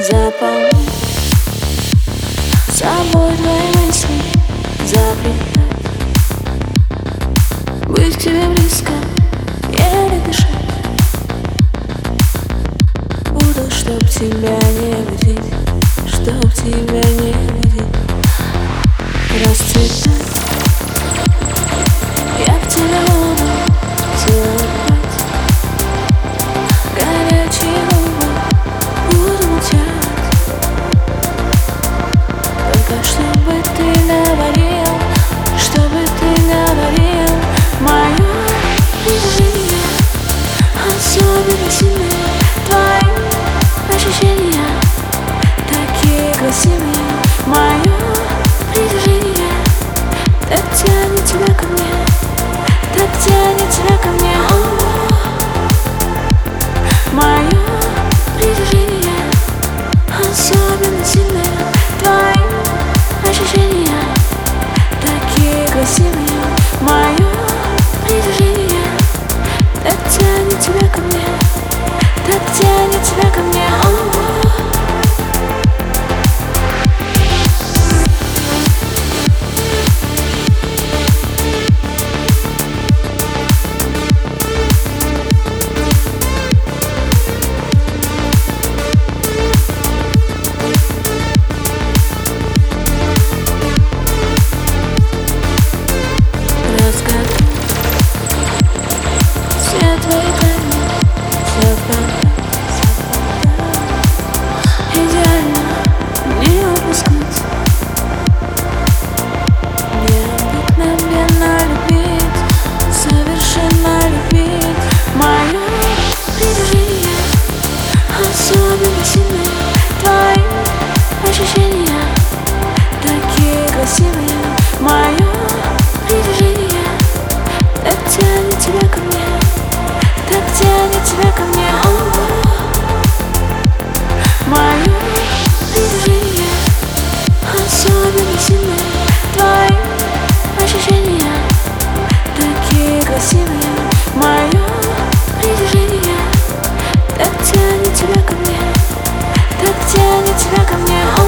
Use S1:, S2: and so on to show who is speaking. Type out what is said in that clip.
S1: Заполнять собой твои мысли Запретать Быть тебе близко Еле дышать Буду, чтоб тебя не будить Чтоб тебя не будить Расцветать тебя ко мне, так тянет тебя ко мне. Мое притяжение особенно сильное. Твои ощущения такие красивые. Мое притяжение так тянет тебя ко мне, так тянет тебя ко мне. тебя ко мне. Мое движение особенно сильное. Твои ощущения такие красивые. Мое притяжение так тянет тебя ко мне Так тянет тебя ко мне.